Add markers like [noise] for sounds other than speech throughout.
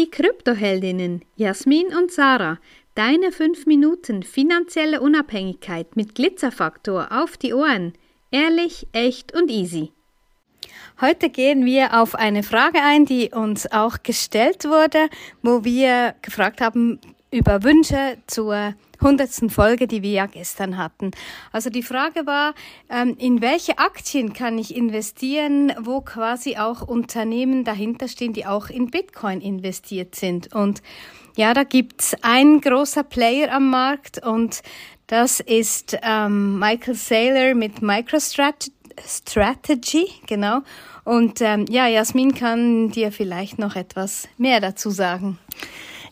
Die Kryptoheldinnen Jasmin und Sarah. Deine 5 Minuten finanzielle Unabhängigkeit mit Glitzerfaktor auf die Ohren. Ehrlich, echt und easy. Heute gehen wir auf eine Frage ein, die uns auch gestellt wurde, wo wir gefragt haben über Wünsche zur hundertsten Folge, die wir ja gestern hatten. Also die Frage war, ähm, in welche Aktien kann ich investieren, wo quasi auch Unternehmen dahinter stehen, die auch in Bitcoin investiert sind. Und ja, da gibt's ein großer Player am Markt und das ist ähm, Michael Saylor mit MicroStrategy, genau. Und ähm, ja, Jasmin kann dir vielleicht noch etwas mehr dazu sagen.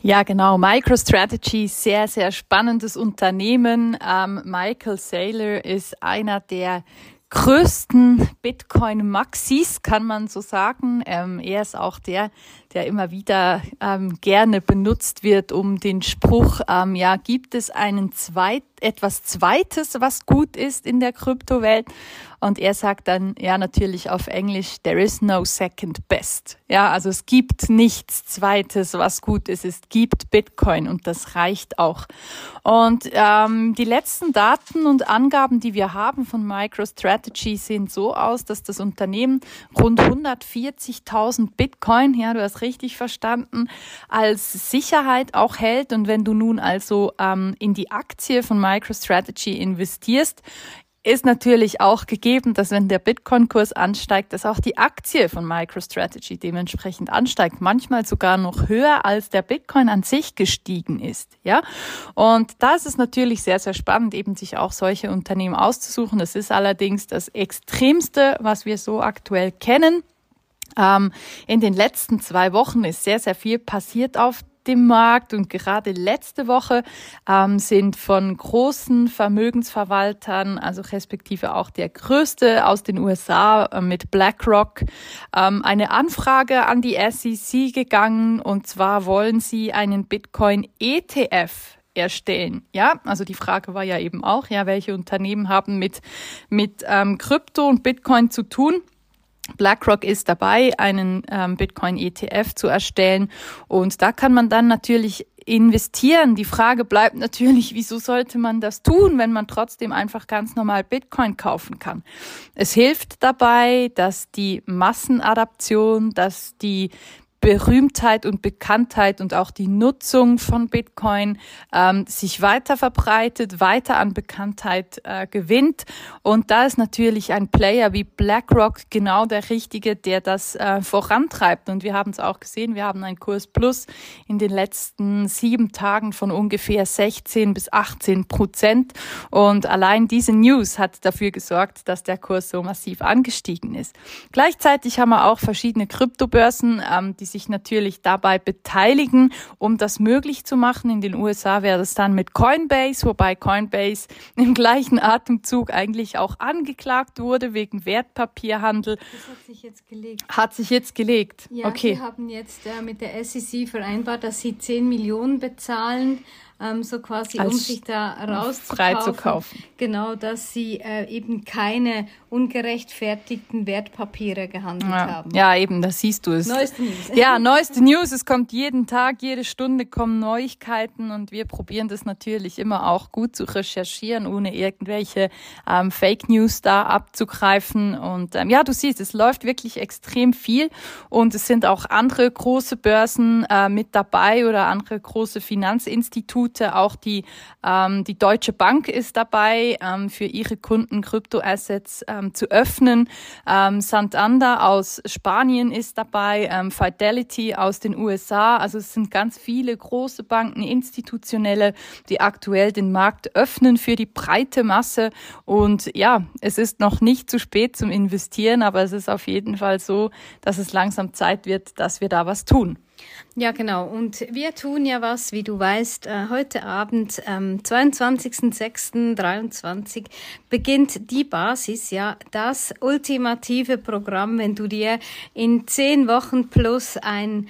Ja, genau. MicroStrategy, sehr, sehr spannendes Unternehmen. Ähm, Michael Saylor ist einer der größten Bitcoin-Maxis, kann man so sagen. Ähm, er ist auch der, der immer wieder ähm, gerne benutzt wird, um den Spruch, ähm, ja, gibt es einen zweit, etwas Zweites, was gut ist in der Kryptowelt? Und er sagt dann, ja, natürlich auf Englisch, there is no second best. Ja, also es gibt nichts Zweites, was gut ist. Es gibt Bitcoin und das reicht auch. Und ähm, die letzten Daten und Angaben, die wir haben von MicroStrategy, sehen so aus, dass das Unternehmen rund 140.000 Bitcoin, ja, du hast richtig verstanden, als Sicherheit auch hält. Und wenn du nun also ähm, in die Aktie von MicroStrategy investierst, ist natürlich auch gegeben, dass wenn der Bitcoin-Kurs ansteigt, dass auch die Aktie von MicroStrategy dementsprechend ansteigt, manchmal sogar noch höher als der Bitcoin an sich gestiegen ist, ja. Und da ist es natürlich sehr, sehr spannend, eben sich auch solche Unternehmen auszusuchen. Das ist allerdings das Extremste, was wir so aktuell kennen. Ähm, in den letzten zwei Wochen ist sehr, sehr viel passiert auf dem Markt und gerade letzte Woche ähm, sind von großen Vermögensverwaltern, also respektive auch der größte aus den USA äh, mit BlackRock, ähm, eine Anfrage an die SEC gegangen und zwar wollen sie einen Bitcoin ETF erstellen. Ja, also die Frage war ja eben auch, ja, welche Unternehmen haben mit, mit ähm, Krypto und Bitcoin zu tun? BlackRock ist dabei, einen ähm, Bitcoin-ETF zu erstellen. Und da kann man dann natürlich investieren. Die Frage bleibt natürlich, wieso sollte man das tun, wenn man trotzdem einfach ganz normal Bitcoin kaufen kann? Es hilft dabei, dass die Massenadaption, dass die Berühmtheit und Bekanntheit und auch die Nutzung von Bitcoin ähm, sich weiter verbreitet, weiter an Bekanntheit äh, gewinnt. Und da ist natürlich ein Player wie BlackRock genau der Richtige, der das äh, vorantreibt. Und wir haben es auch gesehen, wir haben einen Kurs Plus in den letzten sieben Tagen von ungefähr 16 bis 18 Prozent. Und allein diese News hat dafür gesorgt, dass der Kurs so massiv angestiegen ist. Gleichzeitig haben wir auch verschiedene Kryptobörsen, ähm, die sich natürlich dabei beteiligen, um das möglich zu machen. In den USA wäre das dann mit Coinbase, wobei Coinbase [laughs] im gleichen Atemzug eigentlich auch angeklagt wurde wegen Wertpapierhandel. Das hat sich jetzt gelegt. Hat sich jetzt gelegt. Ja, okay. Sie haben jetzt äh, mit der SEC vereinbart, dass sie 10 Millionen bezahlen ähm, so quasi, Als um sich da rauszukaufen. Genau, dass sie äh, eben keine ungerechtfertigten Wertpapiere gehandelt ja. haben. Ja, eben, das siehst du es. Neueste News. [laughs] Ja, neueste News. Es kommt jeden Tag, jede Stunde kommen Neuigkeiten und wir probieren das natürlich immer auch gut zu recherchieren, ohne irgendwelche ähm, Fake News da abzugreifen. Und ähm, ja, du siehst, es läuft wirklich extrem viel und es sind auch andere große Börsen äh, mit dabei oder andere große Finanzinstitute Institute, auch die, ähm, die Deutsche Bank ist dabei, ähm, für ihre Kunden Kryptoassets ähm, zu öffnen. Ähm, Santander aus Spanien ist dabei, ähm, Fidelity aus den USA. Also es sind ganz viele große Banken, institutionelle, die aktuell den Markt öffnen für die breite Masse. Und ja, es ist noch nicht zu spät zum Investieren, aber es ist auf jeden Fall so, dass es langsam Zeit wird, dass wir da was tun. Ja, genau. Und wir tun ja was, wie du weißt, äh, heute Abend, am 22.06.23 beginnt die Basis, ja, das ultimative Programm, wenn du dir in zehn Wochen plus ein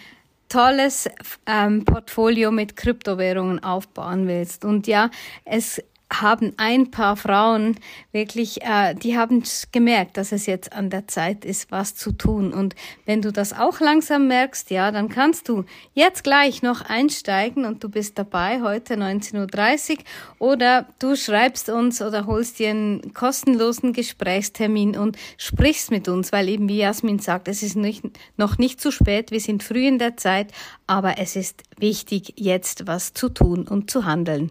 tolles ähm, Portfolio mit Kryptowährungen aufbauen willst. Und ja, es haben ein paar Frauen wirklich, äh, die haben gemerkt, dass es jetzt an der Zeit ist, was zu tun. Und wenn du das auch langsam merkst, ja, dann kannst du jetzt gleich noch einsteigen und du bist dabei heute 19.30 Uhr oder du schreibst uns oder holst dir einen kostenlosen Gesprächstermin und sprichst mit uns, weil eben wie Jasmin sagt, es ist nicht, noch nicht zu spät, wir sind früh in der Zeit, aber es ist wichtig, jetzt was zu tun und zu handeln.